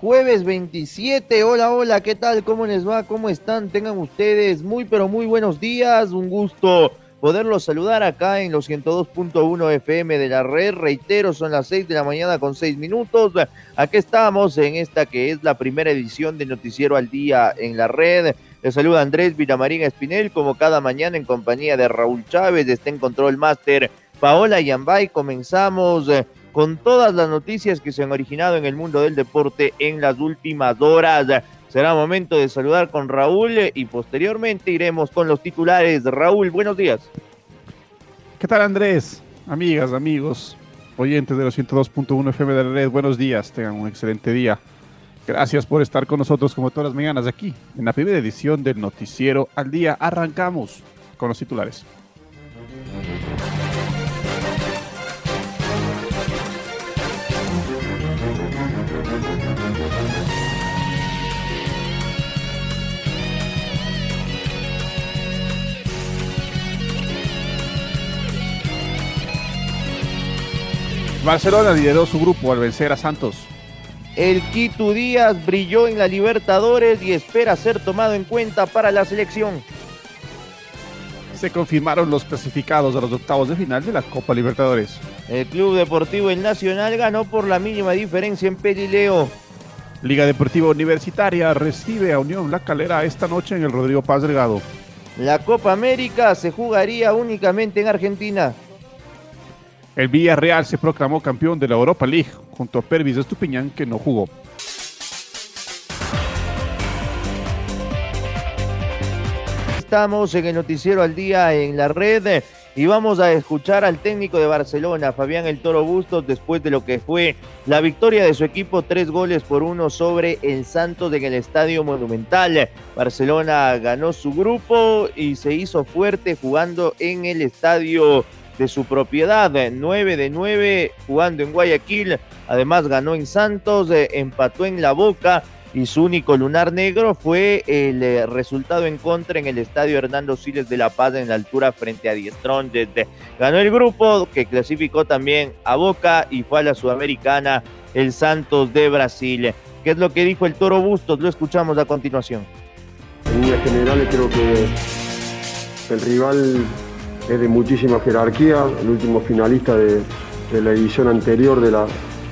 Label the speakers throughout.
Speaker 1: Jueves 27. Hola, hola, ¿qué tal? ¿Cómo les va? ¿Cómo están? Tengan ustedes muy, pero muy buenos días. Un gusto poderlos saludar acá en los 102.1 FM de la red. Reitero, son las 6 de la mañana con 6 minutos. Aquí estamos en esta que es la primera edición de Noticiero al Día en la red. Les saluda Andrés Villamarín Espinel, como cada mañana en compañía de Raúl Chávez, está en Control Master Paola Yambay. Comenzamos con todas las noticias que se han originado en el mundo del deporte en las últimas horas. Será momento de saludar con Raúl y posteriormente iremos con los titulares. Raúl, buenos días.
Speaker 2: ¿Qué tal Andrés? Amigas, amigos, oyentes de los 102.1 FM de la red, buenos días, tengan un excelente día. Gracias por estar con nosotros como todas las mañanas aquí, en la primera edición del Noticiero al Día. Arrancamos con los titulares. Barcelona lideró su grupo al vencer a Santos.
Speaker 1: El Quito Díaz brilló en la Libertadores y espera ser tomado en cuenta para la selección.
Speaker 2: Se confirmaron los clasificados a los octavos de final de la Copa Libertadores.
Speaker 1: El Club Deportivo El Nacional ganó por la mínima diferencia en Pelileo.
Speaker 2: Liga Deportiva Universitaria recibe a Unión La Calera esta noche en el Rodrigo Paz Delgado.
Speaker 1: La Copa América se jugaría únicamente en Argentina.
Speaker 2: El Villarreal se proclamó campeón de la Europa League junto a Pervis Estupiñán que no jugó.
Speaker 1: Estamos en el noticiero al día en la red y vamos a escuchar al técnico de Barcelona, Fabián El Toro Bustos, después de lo que fue la victoria de su equipo, tres goles por uno sobre el Santos en el Estadio Monumental. Barcelona ganó su grupo y se hizo fuerte jugando en el Estadio de su propiedad, 9 de 9 jugando en Guayaquil, además ganó en Santos, eh, empató en La Boca y su único lunar negro fue el eh, resultado en contra en el estadio Hernando Siles de La Paz en la altura frente a Diestrón. Ganó el grupo que clasificó también a Boca y fue a la Sudamericana el Santos de Brasil. ¿Qué es lo que dijo el Toro Bustos? Lo escuchamos a continuación.
Speaker 3: En líneas generales creo que el rival es de muchísima jerarquía, el último finalista de, la edición anterior de la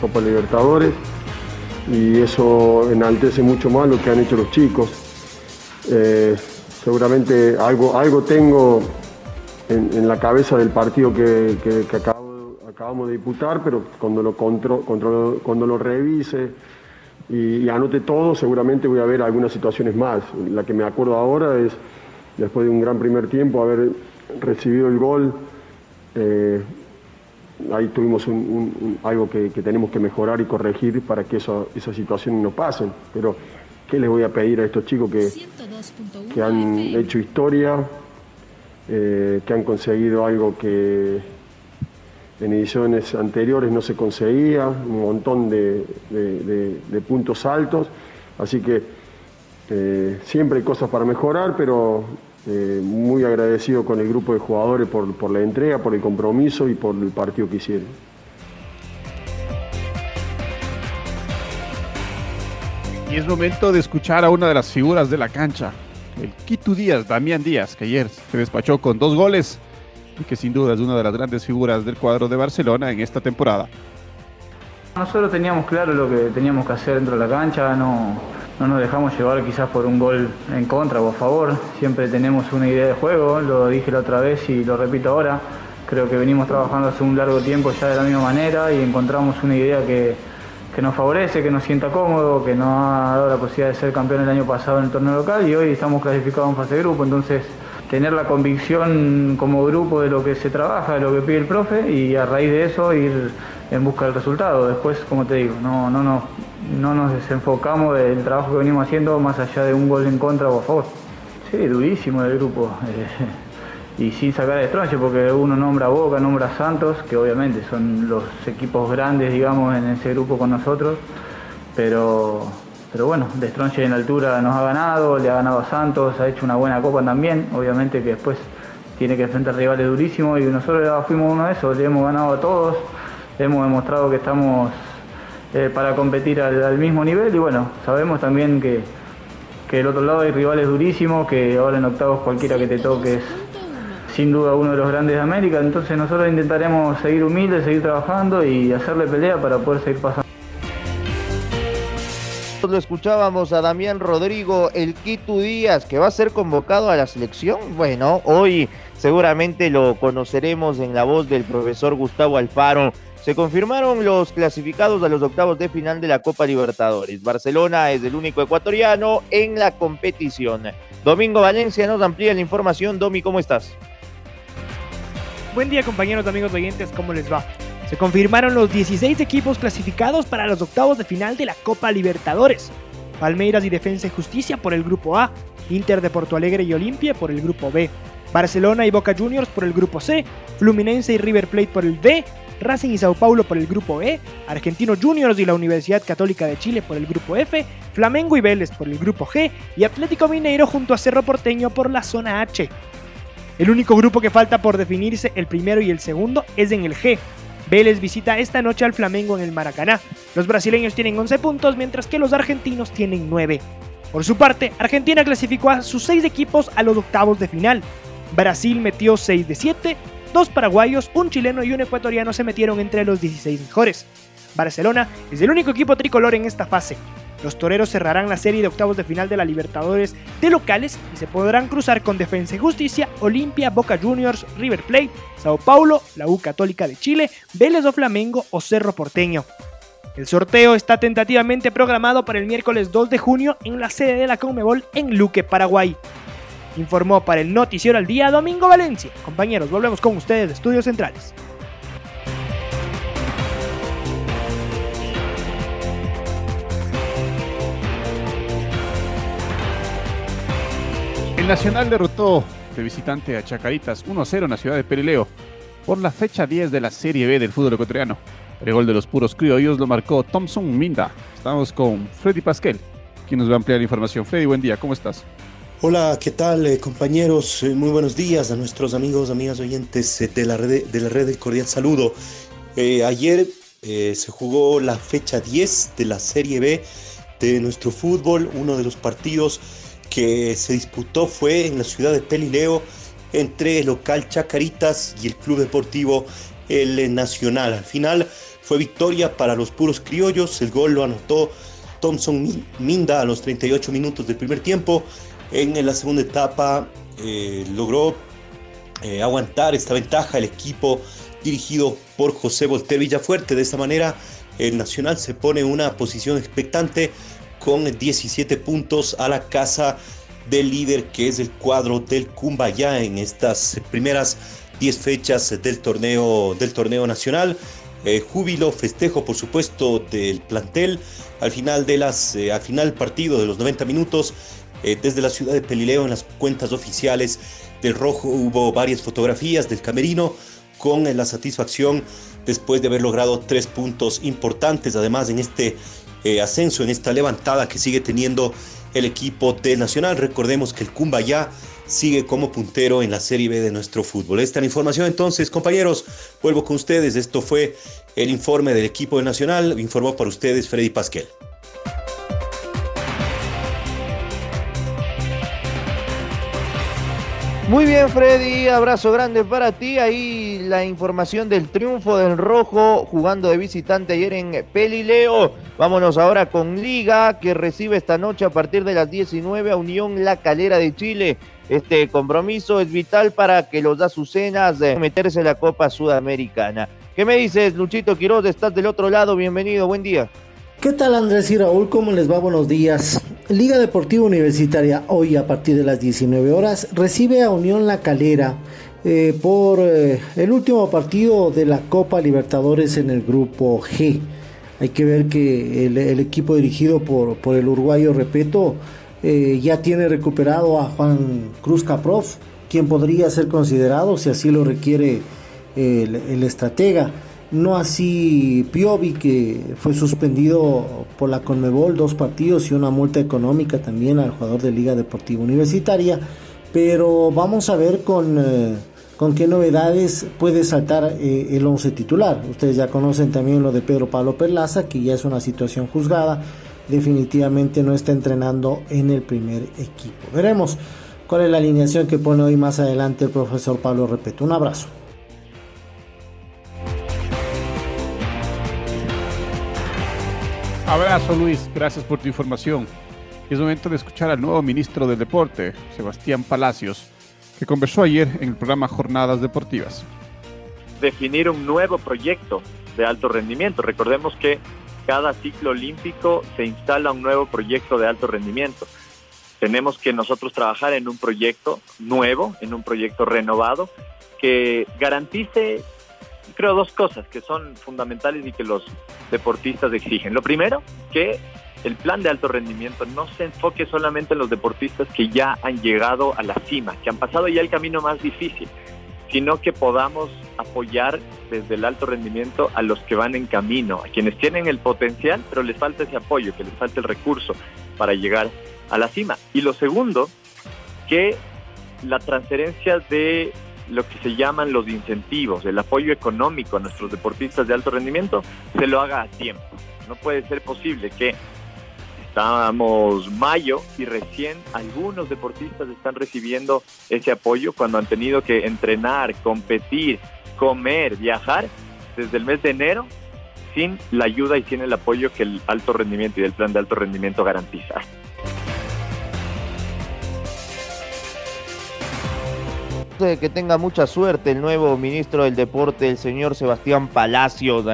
Speaker 3: Copa Libertadores y eso enaltece mucho más lo que han hecho los chicos. Eh, seguramente algo, algo tengo en, la cabeza del partido que, acabamos de disputar, pero cuando lo, cuando lo revise y, anote todo, seguramente voy a ver algunas situaciones más. La que me acuerdo ahora es, después de un gran primer tiempo, haber recibido el gol, eh, ahí tuvimos algo que, tenemos que mejorar y corregir para que eso, esas situaciones no pasen. Pero, ¿qué les voy a pedir a estos chicos que, que han hecho historia, eh, que han conseguido algo que en ediciones anteriores no se conseguía, un montón de, puntos altos, así que eh, siempre hay cosas para mejorar, pero eh, muy agradecido con el grupo de jugadores por, la entrega, por el compromiso y por el partido que hicieron.
Speaker 2: Y es momento de escuchar a una de las figuras de la cancha, el Quito Díaz, Damián Díaz, que ayer se despachó con dos goles y que sin duda es una de las grandes figuras del cuadro de Barcelona en esta temporada.
Speaker 4: Nosotros teníamos claro lo que teníamos que hacer dentro de la cancha, no, no nos dejamos llevar quizás por un gol en contra o a favor. Siempre tenemos una idea de juego, lo dije la otra vez y lo repito ahora. creo que venimos trabajando hace un largo tiempo ya de la misma manera y encontramos una idea que, que nos favorece, que nos sienta cómodo, que nos ha dado la posibilidad de ser campeón el año pasado en el torneo local y hoy estamos clasificados en fase de grupo, entonces tener la convicción como grupo de lo que se trabaja, de lo que pide el profe y a raíz de eso ir en busca del resultado. Después, como te digo, no, no, no, no nos desenfocamos del trabajo que venimos haciendo más allá de un gol en contra o a favor. Sí, durísimo el grupo. Eh, y sin sacar de Stronche, porque uno nombra a Boca, nombra a Santos, que obviamente son los equipos grandes, digamos, en ese grupo con nosotros, pero, pero bueno, de Stronche en altura nos ha ganado, le ha ganado a Santos, ha hecho una buena copa también, obviamente que después tiene que enfrentar rivales durísimos y nosotros fuimos uno de esos, le hemos ganado a todos, hemos demostrado que estamos eh, para competir al, mismo nivel y bueno, sabemos también que, que del otro lado hay rivales durísimos, que ahora en octavos cualquiera que te toque es sin duda uno de los grandes de América, entonces nosotros intentaremos seguir humildes, seguir trabajando y hacerle pelea para poder seguir pasando.
Speaker 1: Lo escuchábamos a Damián Rodrigo, el Quito Díaz, que va a ser convocado a la selección. Bueno, hoy seguramente lo conoceremos en la voz del profesor Gustavo Alfaro. Se confirmaron los clasificados a los octavos de final de la Copa Libertadores. Barcelona es el único ecuatoriano en la competición. Domingo Valencia nos amplía la información. Domi, ¿cómo estás?
Speaker 5: Buen día compañeros, amigos oyentes, ¿cómo les va? Se confirmaron los 16 equipos clasificados para los octavos de final de la Copa Libertadores. Palmeiras y Defensa y Justicia por el grupo A, Inter de Porto Alegre y Olimpia por el grupo B, Barcelona y Boca Juniors por el grupo C, Fluminense y River Plate por el D, Racing y Sao Paulo por el grupo E, Argentino Juniors y la Universidad Católica de Chile por el grupo F, Flamengo y Vélez por el grupo G y Atlético Mineiro junto a Cerro Porteño por la zona H. El único grupo que falta por definirse, el primero y el segundo, es en el G. Vélez visita esta noche al Flamengo en el Maracaná. Los brasileños tienen 11 puntos, mientras que los argentinos tienen 9. Por su parte, Argentina clasificó a sus 6 equipos a los octavos de final. Brasil metió 6 de 7, dos paraguayos, un chileno y un ecuatoriano se metieron entre los 16 mejores. Barcelona es el único equipo tricolor en esta fase. Los toreros cerrarán la serie de octavos de final de la Libertadores de locales y se podrán cruzar con Defensa y Justicia, Olimpia, Boca Juniors, River Plate, Sao Paulo, la U Católica de Chile, Vélez o Flamengo o Cerro Porteño. El sorteo está tentativamente programado para el miércoles 2 de junio en la sede de la Conmebol en Luque, Paraguay. Informó para el Noticiero al Día Domingo Valencia. Compañeros, volvemos con ustedes de Estudios Centrales.
Speaker 2: El Nacional derrotó de visitante a Chacaritas 1-0 en la ciudad de Perileo por la fecha 10 de la Serie B del fútbol ecuatoriano. El gol de los puros criollos lo marcó Thompson Minda. Estamos con Freddy Pasquel, quien nos va a ampliar la información. Freddy, buen día, ¿cómo estás?
Speaker 6: Hola, ¿qué tal eh, compañeros? Eh, muy buenos días a nuestros amigos, amigas oyentes eh, de la red, de la red del cordial saludo. ayer se jugó la fecha 10 de la Serie B de nuestro fútbol, uno de los partidos que se disputó fue en la ciudad de Pelileo entre el local Chacaritas y el Club Deportivo El Nacional. Al final fue victoria para los puros criollos, el gol lo anotó Thompson Minda a los 38 minutos del primer tiempo. En la segunda etapa eh, logró eh, aguantar esta ventaja el equipo dirigido por José Volter Villafuerte. De esta manera el Nacional se pone en una posición expectante con 17 puntos a la casa del líder que es el cuadro del Cumbaya en estas primeras 10 fechas del torneo, del torneo nacional. Eh, júbilo, festejo por supuesto del plantel. Al final, de las, al final partido de los 90 minutos, eh, desde la ciudad de Pelileo en las cuentas oficiales del Rojo hubo varias fotografías del camerino con la satisfacción después de haber logrado tres puntos importantes. Además, en este eh, ascenso, en esta levantada que sigue teniendo el equipo de Nacional. Recordemos que el Cumbayá sigue como puntero en la Serie B de nuestro fútbol. Esta es la información entonces, compañeros. Vuelvo con ustedes. Esto fue el informe del equipo de Nacional. Informó para ustedes Freddy Pasquel.
Speaker 1: Muy bien, Freddy, abrazo grande para ti. Ahí la información del triunfo del Rojo jugando de visitante ayer en Pelileo. Vámonos ahora con Liga, que recibe esta noche a partir de las 19 a Unión La Calera de Chile. Este compromiso es vital para que los azucenas de meterse en la Copa Sudamericana. ¿Qué me dices, Luchito Quiroz? Estás del otro lado, bienvenido, buen día.
Speaker 7: ¿Qué tal Andrés y Raúl? ¿Cómo les va? Buenos días. Liga Deportiva Universitaria hoy a partir de las 19 horas recibe a Unión La Calera eh, por eh, el último partido de la Copa Libertadores en el grupo G. Hay que ver que el, equipo dirigido por, por, el uruguayo Repeto eh, ya tiene recuperado a Juan Cruz Caprov, quien podría ser considerado, si así lo requiere el, el estratega no así Piovi que fue suspendido por la Conmebol dos partidos y una multa económica también al jugador de Liga Deportiva Universitaria, pero vamos a ver con, eh, con qué novedades puede saltar eh, el once titular. Ustedes ya conocen también lo de Pedro Pablo Perlaza, que ya es una situación juzgada, definitivamente no está entrenando en el primer equipo. Veremos cuál es la alineación que pone hoy más adelante el profesor Pablo Repeto. Un abrazo.
Speaker 2: Abrazo Luis, gracias por tu información. Es momento de escuchar al nuevo ministro del Deporte, Sebastián Palacios, que conversó ayer en el programa Jornadas Deportivas.
Speaker 8: Definir un nuevo proyecto de alto rendimiento. Recordemos que cada ciclo olímpico se instala un nuevo proyecto de alto rendimiento. Tenemos que nosotros trabajar en un proyecto nuevo, en un proyecto renovado, que garantice creo dos cosas que son fundamentales y que los deportistas exigen. Lo primero, que el plan de alto rendimiento no se enfoque solamente en los deportistas que ya han llegado a la cima, que han pasado ya el camino más difícil, sino que podamos apoyar desde el alto rendimiento a los que van en camino, a quienes tienen el potencial, pero les falta ese apoyo, que les falta el recurso para llegar a la cima. Y lo segundo, que la transferencia de lo que se llaman los incentivos, el apoyo económico a nuestros deportistas de alto rendimiento, se lo haga a tiempo. No puede ser posible que estamos mayo y recién algunos deportistas están recibiendo ese apoyo cuando han tenido que entrenar, competir, comer, viajar desde el mes de enero sin la ayuda y sin el apoyo que el alto rendimiento y el plan de alto rendimiento garantiza.
Speaker 1: Que tenga mucha suerte el nuevo ministro del Deporte, el señor Sebastián Palacios.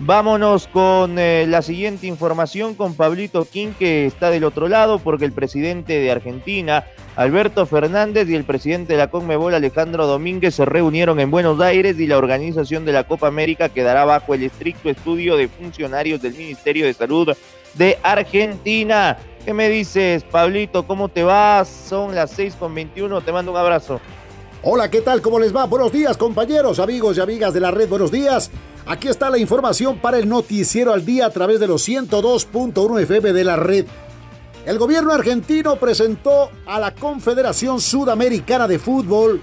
Speaker 1: Vámonos con eh, la siguiente información con Pablito King, que está del otro lado, porque el presidente de Argentina, Alberto Fernández, y el presidente de la Conmebol, Alejandro Domínguez, se reunieron en Buenos Aires y la organización de la Copa América quedará bajo el estricto estudio de funcionarios del Ministerio de Salud de Argentina. ¿Qué me dices, Pablito? ¿Cómo te vas? Son las 6 con 21. Te mando un abrazo.
Speaker 9: Hola, ¿qué tal? ¿Cómo les va? Buenos días, compañeros, amigos y amigas de la red. Buenos días. Aquí está la información para el noticiero al día a través de los 102.1 FM de la red. El gobierno argentino presentó a la Confederación Sudamericana de Fútbol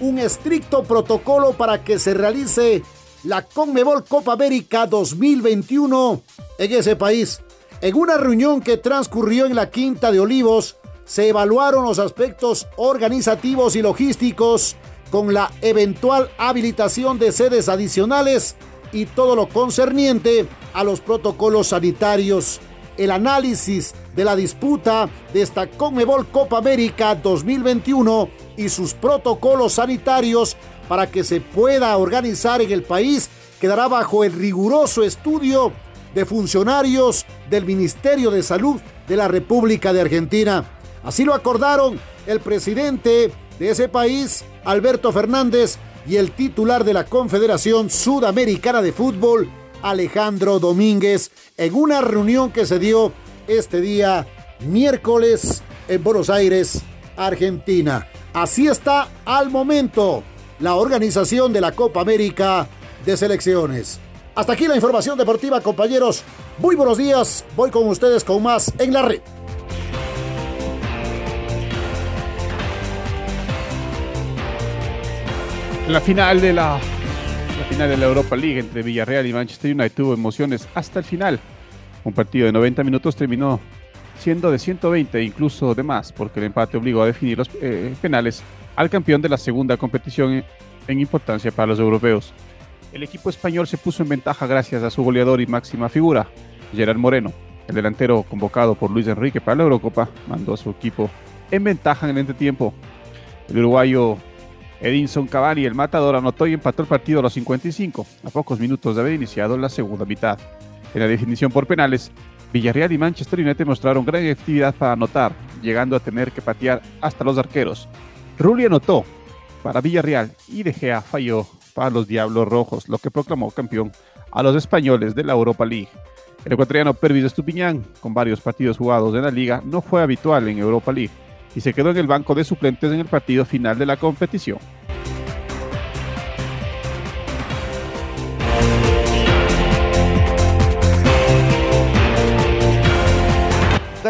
Speaker 9: un estricto protocolo para que se realice la Conmebol Copa América 2021 en ese país. En una reunión que transcurrió en la Quinta de Olivos, se evaluaron los aspectos organizativos y logísticos con la eventual habilitación de sedes adicionales y todo lo concerniente a los protocolos sanitarios. El análisis de la disputa de esta Conmebol Copa América 2021 y sus protocolos sanitarios para que se pueda organizar en el país quedará bajo el riguroso estudio de funcionarios del Ministerio de Salud de la República de Argentina. Así lo acordaron el presidente de ese país, Alberto Fernández, y el titular de la Confederación Sudamericana de Fútbol, Alejandro Domínguez, en una reunión que se dio este día miércoles en Buenos Aires, Argentina. Así está al momento la organización de la Copa América de Selecciones. Hasta aquí la información deportiva, compañeros. Muy buenos días. Voy con ustedes con más en la red.
Speaker 2: La final de la, final de la Europa League entre Villarreal y Manchester United tuvo emociones hasta el final. Un partido de 90 minutos terminó siendo de 120, incluso de más, porque el empate obligó a definir los eh, penales al campeón de la segunda competición en importancia para los europeos. El equipo español se puso en ventaja gracias a su goleador y máxima figura, Gerard Moreno. El delantero convocado por Luis Enrique para la Eurocopa mandó a su equipo en ventaja en el entretiempo. El uruguayo Edinson Cavani, el matador, anotó y empató el partido a los 55, a pocos minutos de haber iniciado la segunda mitad. En la definición por penales, Villarreal y Manchester United mostraron gran efectividad para anotar, llegando a tener que patear hasta los arqueros. Rulli anotó para Villarreal y De Gea falló para los Diablos Rojos, lo que proclamó campeón a los españoles de la Europa League. El ecuatoriano Pervis Estupiñán, con varios partidos jugados en la liga, no fue habitual en Europa League y se quedó en el banco de suplentes en el partido final de la competición.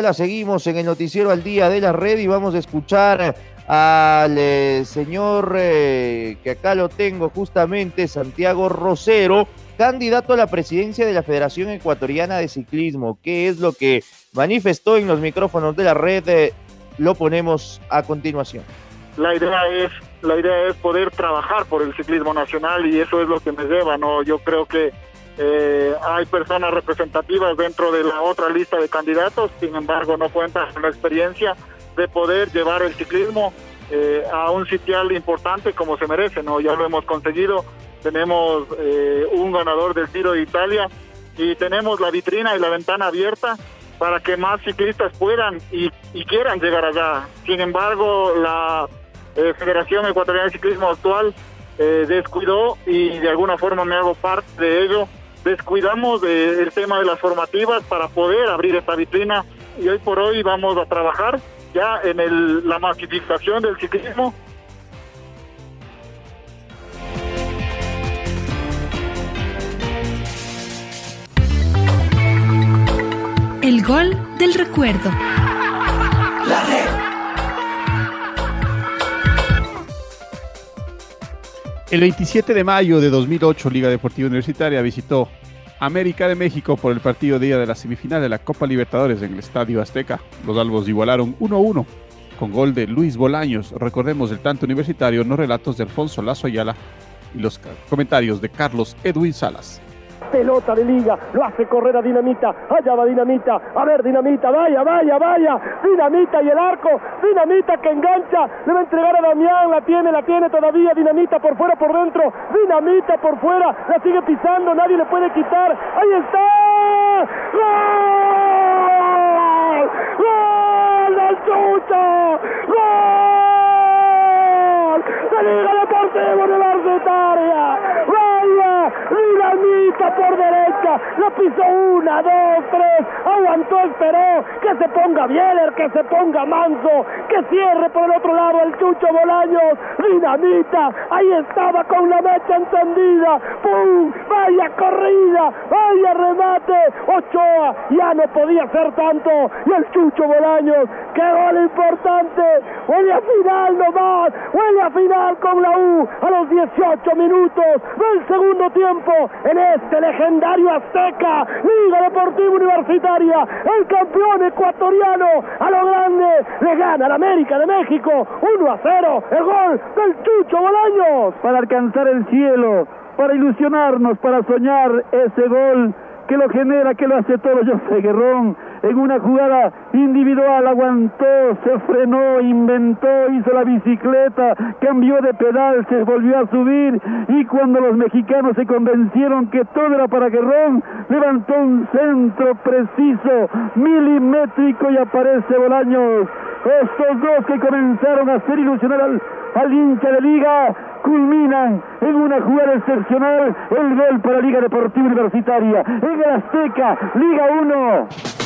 Speaker 1: la seguimos en el noticiero al día de la red y vamos a escuchar al eh, señor eh, que acá lo tengo justamente, Santiago Rosero, candidato a la presidencia de la Federación Ecuatoriana de Ciclismo. ¿Qué es lo que manifestó en los micrófonos de la red? Eh, lo ponemos a continuación.
Speaker 10: La idea es la idea es poder trabajar por el ciclismo nacional y eso es lo que me lleva, ¿no? Yo creo que eh, hay personas representativas dentro de la otra lista de candidatos, sin embargo no cuentan con la experiencia de poder llevar el ciclismo eh, a un sitial importante como se merece, ¿no? Ya lo hemos conseguido, tenemos eh, un ganador del Tiro de Italia y tenemos la vitrina y la ventana abierta para que más ciclistas puedan y, quieran llegar allá. Sin embargo, la Federación Ecuatoriana de Ciclismo actual descuidó y de alguna forma me hago parte de ello descuidamos el tema de las formativas para poder abrir esta vitrina y hoy por hoy vamos a trabajar ya en el, la masificación del ciclismo.
Speaker 11: Gol del recuerdo. La red.
Speaker 2: El 27 de mayo de 2008, Liga Deportiva Universitaria visitó América de México por el partido día de la semifinal de la Copa Libertadores en el Estadio Azteca. Los albos igualaron 1-1 con gol de Luis Bolaños. Recordemos el tanto universitario, no relatos de Alfonso Lazo Ayala y los comentarios de Carlos Edwin Salas
Speaker 12: pelota de liga, lo hace correr a Dinamita, allá va Dinamita, a ver Dinamita, vaya, vaya, vaya, Dinamita y el arco, Dinamita que engancha, le va a entregar a Damián, la tiene, la tiene todavía, Dinamita por fuera, por dentro, Dinamita por fuera, la sigue pisando, nadie le puede quitar, ahí está, ¡Gol! ¡Gol del Chucho! ¡Gol! ¡De Liga Deportivo Universitaria! Dinamita por derecha, la pisó una, dos, tres, aguantó, esperó, que se ponga Bieler, que se ponga Manso, que cierre por el otro lado el Chucho Bolaños, Dinamita, ahí estaba con la mecha encendida, ¡pum! Vaya corrida, vaya remate, Ochoa, ya no podía ser tanto, y el Chucho Bolaños, qué gol importante, huele a final nomás, huele a final con la U a los 18 minutos del segundo tiempo en este legendario Azteca, Liga Deportiva Universitaria, el campeón ecuatoriano a lo grande le gana al América de México 1 a 0, el gol del Chucho Bolaños.
Speaker 13: Para alcanzar el cielo, para ilusionarnos, para soñar ese gol que lo genera, que lo hace todo José Guerrón. En una jugada individual aguantó, se frenó, inventó, hizo la bicicleta, cambió de pedal, se volvió a subir y cuando los mexicanos se convencieron que todo era para Guerrón, levantó un centro preciso, milimétrico y aparece Bolaños. Estos dos que comenzaron a hacer ilusionar al, al hincha de liga culminan en una jugada excepcional el gol para Liga Deportiva Universitaria en el Azteca, Liga 1.